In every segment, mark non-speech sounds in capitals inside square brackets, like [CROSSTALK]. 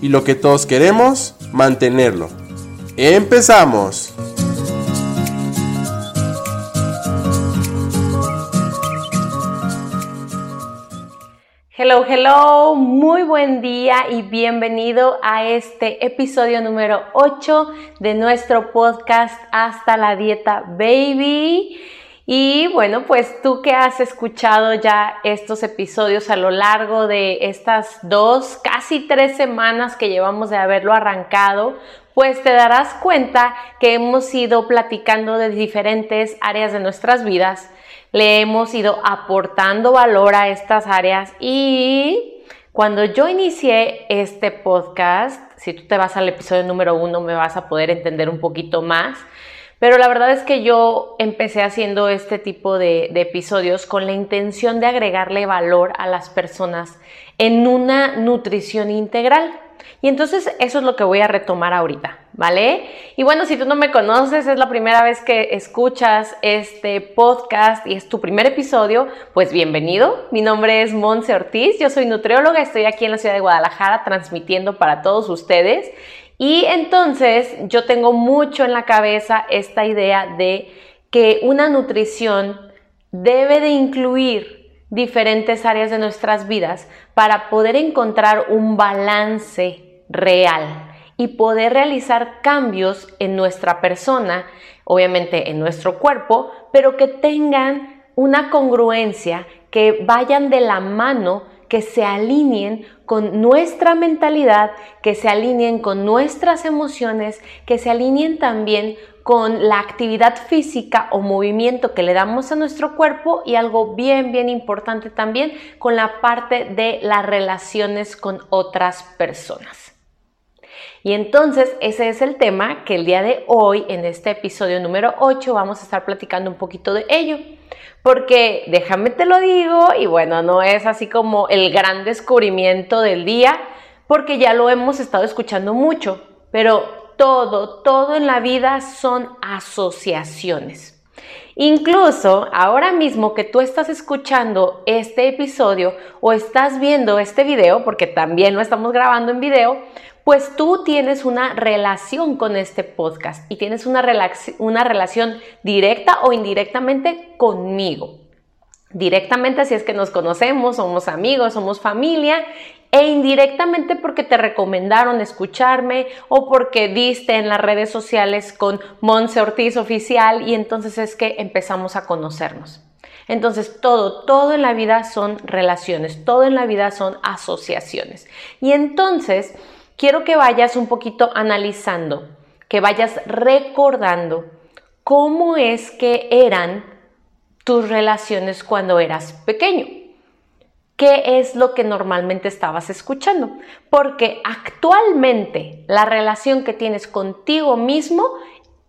y lo que todos queremos, mantenerlo. ¡Empezamos! Hello, hello, muy buen día y bienvenido a este episodio número 8 de nuestro podcast Hasta la Dieta Baby. Y bueno, pues tú que has escuchado ya estos episodios a lo largo de estas dos, casi tres semanas que llevamos de haberlo arrancado, pues te darás cuenta que hemos ido platicando de diferentes áreas de nuestras vidas, le hemos ido aportando valor a estas áreas y cuando yo inicié este podcast, si tú te vas al episodio número uno me vas a poder entender un poquito más, pero la verdad es que yo empecé haciendo este tipo de, episodios con la intención de agregarle valor a las personas en una nutrición integral. Y entonces eso es lo que voy a retomar ahorita, ¿vale? Y bueno, si tú no me conoces, es la primera vez que escuchas este podcast y es tu primer episodio, pues bienvenido. Mi nombre es Monse Ortiz, yo soy nutrióloga, estoy aquí en la ciudad de Guadalajara transmitiendo para todos ustedes y entonces yo tengo mucho en la cabeza esta idea de que una nutrición debe de incluir diferentes áreas de nuestras vidas para poder encontrar un balance real y poder realizar cambios en nuestra persona, obviamente en nuestro cuerpo, pero que tengan una congruencia, que vayan de la mano que se alineen con nuestra mentalidad, que se alineen con nuestras emociones, que se alineen también con la actividad física o movimiento que le damos a nuestro cuerpo y algo bien, bien importante también con la parte de las relaciones con otras personas. Y entonces ese es el tema que el día de hoy, en este episodio número 8, vamos a estar platicando un poquito de ello. Porque déjame te lo digo, y bueno, no es así como el gran descubrimiento del día, porque ya lo hemos estado escuchando mucho, pero todo, todo en la vida son asociaciones. Incluso ahora mismo que tú estás escuchando este episodio o estás viendo este video, porque también lo estamos grabando en video, pues tú tienes una relación con este podcast y tienes una, una relación directa o indirectamente conmigo. Directamente si es que nos conocemos, somos amigos, somos familia e indirectamente porque te recomendaron escucharme o porque diste en las redes sociales con Monse Ortiz Oficial y entonces es que empezamos a conocernos. Entonces todo, todo en la vida son relaciones, todo en la vida son asociaciones. Y entonces quiero que vayas un poquito analizando, que vayas recordando cómo es que eran tus relaciones cuando eras pequeño. ¿Qué es lo que normalmente estabas escuchando? Porque actualmente la relación que tienes contigo mismo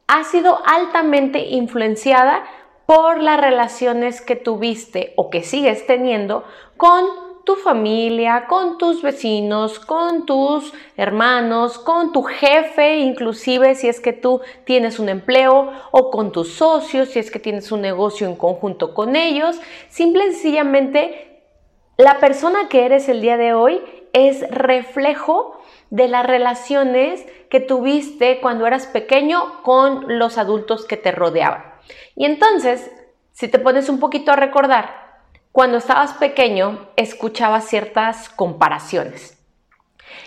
ha sido altamente influenciada por las relaciones que tuviste o que sigues teniendo con tu familia, con tus vecinos, con tus hermanos, con tu jefe, inclusive si es que tú tienes un empleo o con tus socios, si es que tienes un negocio en conjunto con ellos. Simple y sencillamente, la persona que eres el día de hoy es reflejo de las relaciones que tuviste cuando eras pequeño con los adultos que te rodeaban. Y entonces, si te pones un poquito a recordar, cuando estabas pequeño escuchabas ciertas comparaciones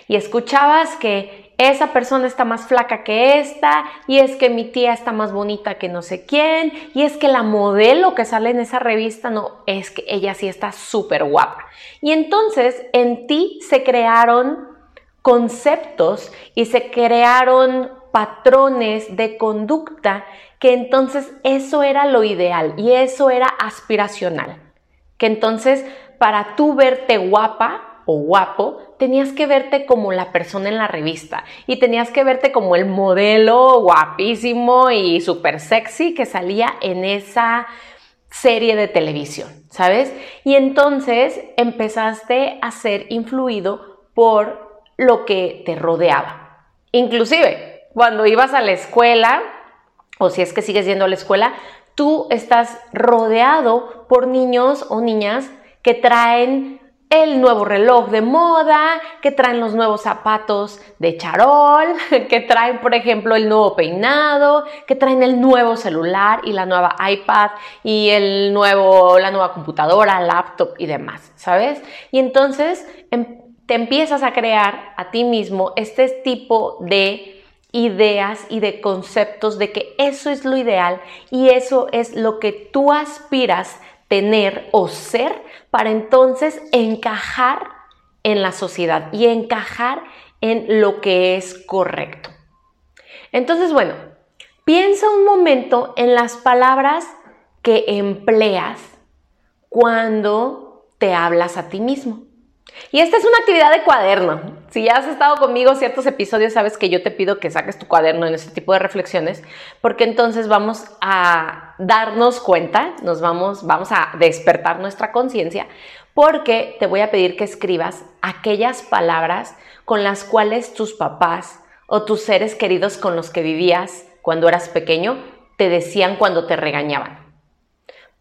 y escuchabas que esa persona está más flaca que esta y es que mi tía está más bonita que no sé quién y es que la modelo que sale en esa revista no es que ella sí está súper guapa. Y entonces en ti se crearon conceptos y se crearon patrones de conducta que entonces eso era lo ideal y eso era aspiracional que entonces para tú verte guapa o guapo, tenías que verte como la persona en la revista y tenías que verte como el modelo guapísimo y súper sexy que salía en esa serie de televisión, ¿sabes? Y entonces empezaste a ser influido por lo que te rodeaba. Inclusive, cuando ibas a la escuela, o si es que sigues yendo a la escuela, tú estás rodeado por niños o niñas que traen el nuevo reloj de moda, que traen los nuevos zapatos de charol, [LAUGHS] que traen, por ejemplo, el nuevo peinado, que traen el nuevo celular y la nueva iPad y el nuevo, la nueva computadora, laptop y demás, ¿sabes? Y entonces em, te empiezas a crear a ti mismo este tipo de ideas y de conceptos de que eso es lo ideal y eso es lo que tú aspiras tener o ser para entonces encajar en la sociedad y encajar en lo que es correcto. Entonces, bueno, piensa un momento en las palabras que empleas cuando te hablas a ti mismo. Y esta es una actividad de cuaderno. Si ya has estado conmigo ciertos episodios, sabes que yo te pido que saques tu cuaderno en este tipo de reflexiones, porque entonces vamos a darnos cuenta, nos vamos, vamos a despertar nuestra conciencia, porque te voy a pedir que escribas aquellas palabras con las cuales tus papás o tus seres queridos con los que vivías cuando eras pequeño te decían cuando te regañaban.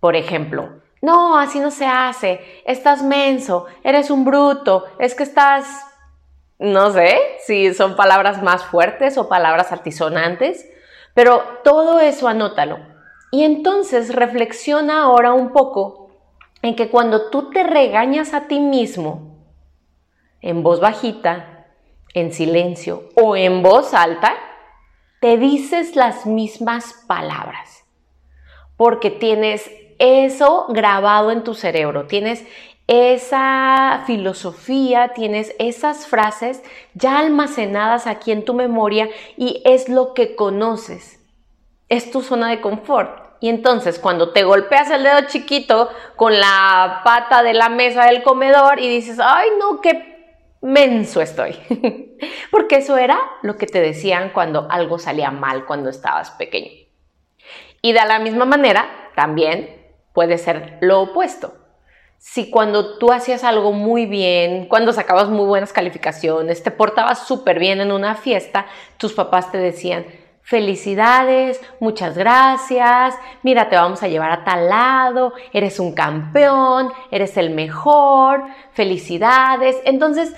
Por ejemplo, no, así no se hace, estás menso, eres un bruto, es que estás, no sé si son palabras más fuertes o palabras altisonantes, pero todo eso anótalo. Y entonces reflexiona ahora un poco en que cuando tú te regañas a ti mismo, en voz bajita, en silencio o en voz alta, te dices las mismas palabras, porque tienes eso grabado en tu cerebro, tienes esa filosofía, tienes esas frases ya almacenadas aquí en tu memoria y es lo que conoces. Es tu zona de confort. Y entonces cuando te golpeas el dedo chiquito con la pata de la mesa del comedor y dices, ay no, qué menso estoy. [LAUGHS] Porque eso era lo que te decían cuando algo salía mal cuando estabas pequeño. Y de la misma manera, también puede ser lo opuesto. Si cuando tú hacías algo muy bien, cuando sacabas muy buenas calificaciones, te portabas súper bien en una fiesta, tus papás te decían, felicidades, muchas gracias, mira, te vamos a llevar a tal lado, eres un campeón, eres el mejor, felicidades. Entonces,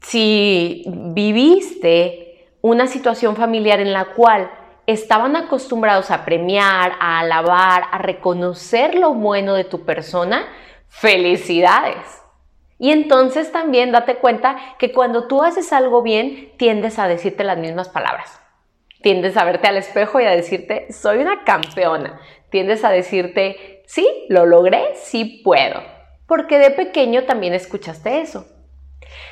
si viviste una situación familiar en la cual estaban acostumbrados a premiar, a alabar, a reconocer lo bueno de tu persona, felicidades. Y entonces también date cuenta que cuando tú haces algo bien, tiendes a decirte las mismas palabras. Tiendes a verte al espejo y a decirte, soy una campeona. Tiendes a decirte, sí, lo logré, sí puedo. Porque de pequeño también escuchaste eso.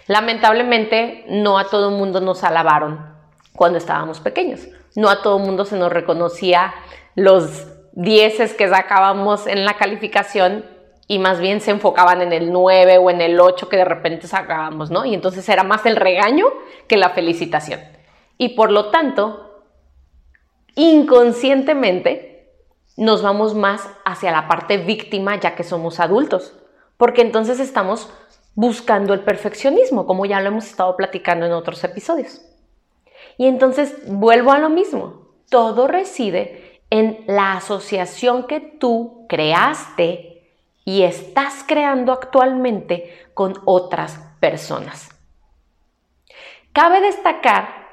Lamentablemente, no a todo el mundo nos alabaron cuando estábamos pequeños no a todo mundo se nos reconocía los dieces que sacábamos en la calificación y más bien se enfocaban en el 9 o en el 8 que de repente sacábamos, ¿no? Y entonces era más el regaño que la felicitación. Y por lo tanto, inconscientemente nos vamos más hacia la parte víctima ya que somos adultos, porque entonces estamos buscando el perfeccionismo, como ya lo hemos estado platicando en otros episodios. Y entonces vuelvo a lo mismo. Todo reside en la asociación que tú creaste y estás creando actualmente con otras personas. Cabe destacar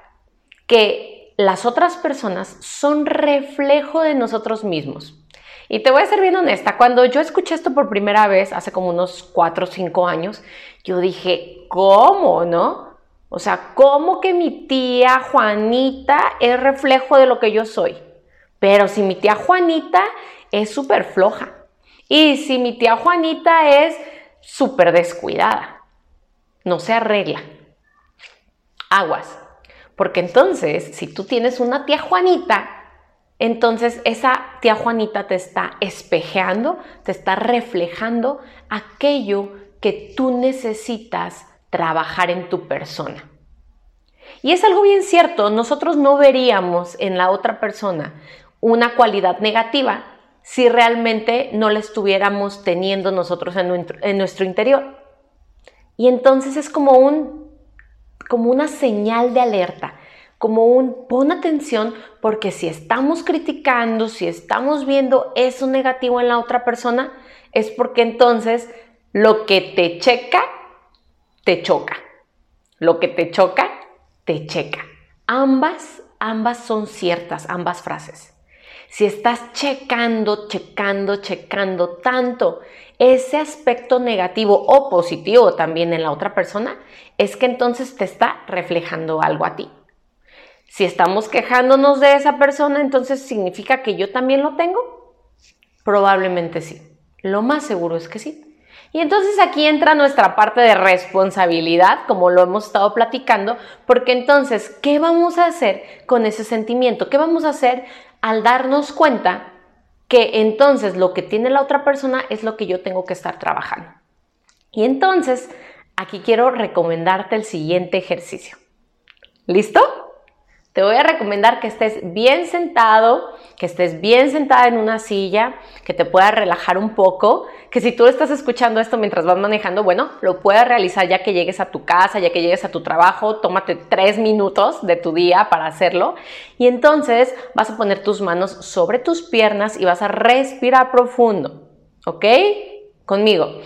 que las otras personas son reflejo de nosotros mismos. Y te voy a ser bien honesta, cuando yo escuché esto por primera vez, hace como unos 4 o 5 años, yo dije, ¿cómo, no? O sea, ¿cómo que mi tía Juanita es reflejo de lo que yo soy? Pero si mi tía Juanita es súper floja y si mi tía Juanita es súper descuidada, no se arregla. Aguas. Porque entonces, si tú tienes una tía Juanita, entonces esa tía Juanita te está espejeando, te está reflejando aquello que tú necesitas trabajar en tu persona. Y es algo bien cierto, nosotros no veríamos en la otra persona una cualidad negativa si realmente no la estuviéramos teniendo nosotros en nuestro, interior. Y entonces es como, un, como una señal de alerta, como un pon atención porque si estamos criticando, si estamos viendo eso negativo en la otra persona, es porque entonces lo que te checa, te choca. Lo que te choca, te checa. Ambas, ambas son ciertas, ambas frases. Si estás checando, checando, checando tanto ese aspecto negativo o positivo también en la otra persona, es que entonces te está reflejando algo a ti. Si estamos quejándonos de esa persona, entonces significa que yo también lo tengo. Probablemente sí. Lo más seguro es que sí. Y entonces aquí entra nuestra parte de responsabilidad, como lo hemos estado platicando, porque entonces, ¿qué vamos a hacer con ese sentimiento? ¿Qué vamos a hacer al darnos cuenta que entonces lo que tiene la otra persona es lo que yo tengo que estar trabajando? Y entonces, aquí quiero recomendarte el siguiente ejercicio. ¿Listo? Te voy a recomendar que estés bien sentado, que estés bien sentada en una silla, que te puedas relajar un poco, que si tú estás escuchando esto mientras vas manejando, bueno, lo puedas realizar ya que llegues a tu casa, ya que llegues a tu trabajo, tómate tres minutos de tu día para hacerlo y entonces vas a poner tus manos sobre tus piernas y vas a respirar profundo, ¿ok? Conmigo.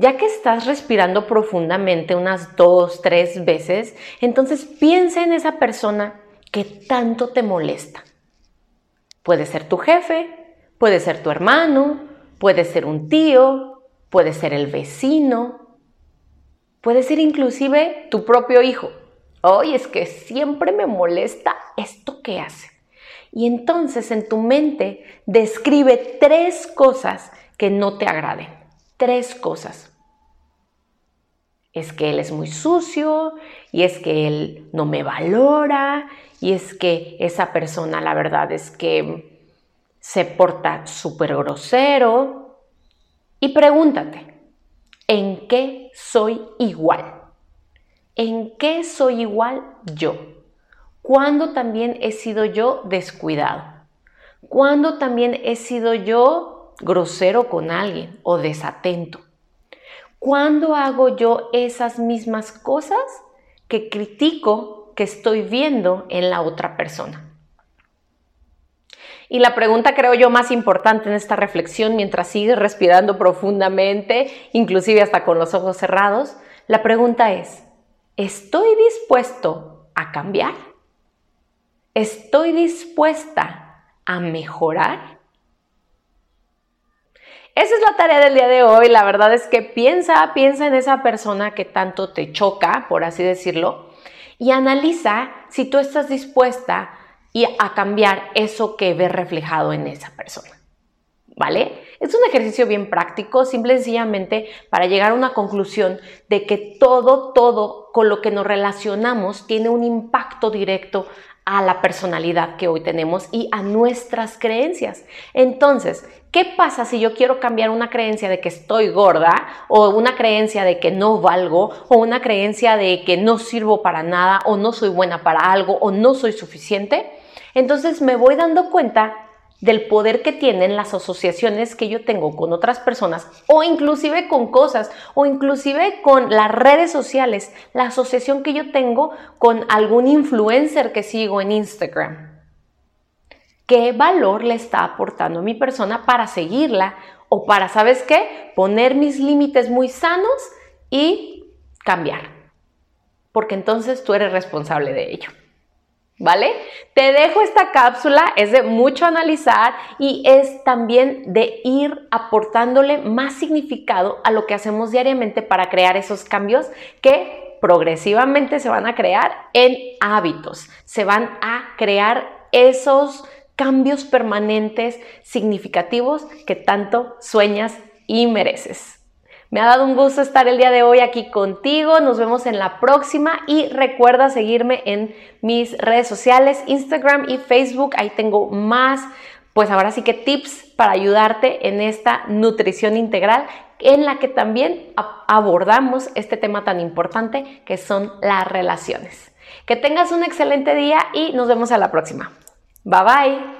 Ya que estás respirando profundamente unas dos, tres veces, entonces piensa en esa persona que tanto te molesta. Puede ser tu jefe, puede ser tu hermano, puede ser un tío, puede ser el vecino, puede ser inclusive tu propio hijo. Hoy es que siempre me molesta esto que hace. Y entonces en tu mente describe tres cosas que no te agraden tres cosas. Es que él es muy sucio y es que él no me valora y es que esa persona la verdad es que se porta súper grosero. Y pregúntate, ¿en qué soy igual? ¿En qué soy igual yo? ¿Cuándo también he sido yo descuidado? ¿Cuándo también he sido yo grosero con alguien o desatento? ¿Cuándo hago yo esas mismas cosas que critico que estoy viendo en la otra persona? Y la pregunta creo yo más importante en esta reflexión, mientras sigues respirando profundamente, inclusive hasta con los ojos cerrados, la pregunta es, ¿estoy dispuesto a cambiar? ¿Estoy dispuesta a mejorar? Esa es la tarea del día de hoy. La verdad es que piensa, piensa en esa persona que tanto te choca, por así decirlo, y analiza si tú estás dispuesta a cambiar eso que ves reflejado en esa persona. ¿Vale? Es un ejercicio bien práctico, simple y sencillamente para llegar a una conclusión de que todo, todo con lo que nos relacionamos tiene un impacto directo a la personalidad que hoy tenemos y a nuestras creencias. Entonces, ¿qué pasa si yo quiero cambiar una creencia de que estoy gorda o una creencia de que no valgo o una creencia de que no sirvo para nada o no soy buena para algo o no soy suficiente? Entonces me voy dando cuenta del poder que tienen las asociaciones que yo tengo con otras personas o inclusive con cosas o inclusive con las redes sociales, la asociación que yo tengo con algún influencer que sigo en Instagram. ¿Qué valor le está aportando a mi persona para seguirla o para, ¿sabes qué? Poner mis límites muy sanos y cambiar. Porque entonces tú eres responsable de ello. ¿Vale? Te dejo esta cápsula, es de mucho analizar y es también de ir aportándole más significado a lo que hacemos diariamente para crear esos cambios que progresivamente se van a crear en hábitos, se van a crear esos cambios permanentes significativos que tanto sueñas y mereces. Me ha dado un gusto estar el día de hoy aquí contigo. Nos vemos en la próxima y recuerda seguirme en mis redes sociales, Instagram y Facebook. Ahí tengo más pues ahora sí que tips para ayudarte en esta nutrición integral en la que también abordamos este tema tan importante que son las relaciones. Que tengas un excelente día y nos vemos a la próxima. Bye bye.